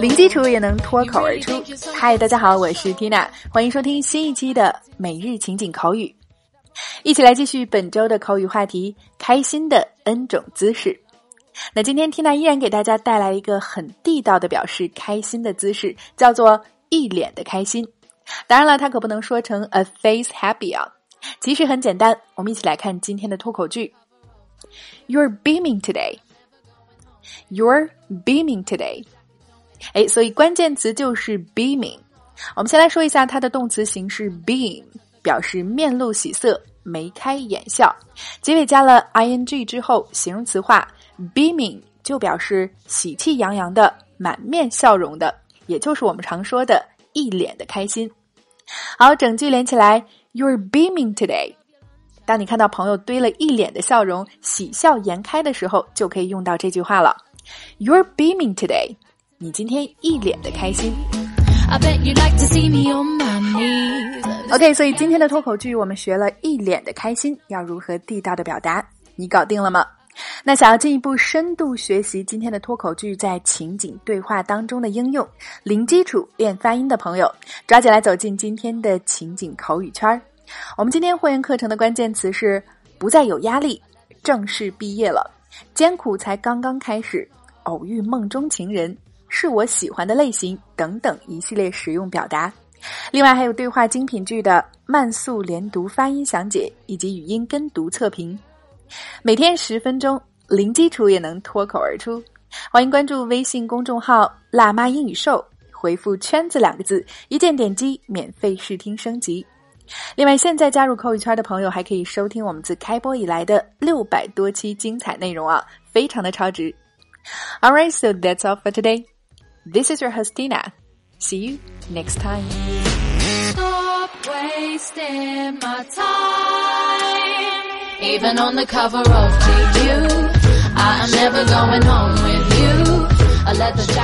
零基础也能脱口而出。嗨，大家好，我是 Tina，欢迎收听新一期的每日情景口语。一起来继续本周的口语话题：开心的 N 种姿势。那今天 Tina 依然给大家带来一个很地道的表示开心的姿势，叫做一脸的开心。当然了，它可不能说成 a face happy 啊。其实很简单，我们一起来看今天的脱口剧。You're beaming today. You're beaming today. 哎，所以关键词就是 beaming。我们先来说一下它的动词形式 beam，表示面露喜色、眉开眼笑。结尾加了 ing 之后，形容词化，beaming 就表示喜气洋洋的、满面笑容的，也就是我们常说的一脸的开心。好，整句连起来，You're beaming today。当你看到朋友堆了一脸的笑容、喜笑颜开的时候，就可以用到这句话了。You're beaming today，你今天一脸的开心。OK，所以今天的脱口剧我们学了一脸的开心要如何地道的表达，你搞定了吗？那想要进一步深度学习今天的脱口剧在情景对话当中的应用，零基础练发音的朋友，抓紧来走进今天的情景口语圈儿。我们今天会员课程的关键词是不再有压力，正式毕业了，艰苦才刚刚开始，偶遇梦中情人，是我喜欢的类型等等一系列实用表达。另外还有对话精品剧的慢速连读发音详解以及语音跟读测评。每天十分钟，零基础也能脱口而出。欢迎关注微信公众号“辣妈英语秀”，回复“圈子”两个字，一键点击免费试听升级。另外，现在加入口语圈的朋友还可以收听我们自开播以来的六百多期精彩内容啊，非常的超值。All right, so that's all for today. This is your host Tina. See you next time. Stop wasting my time. Even on the cover of GQ, I am never going home with you. A leather jacket don't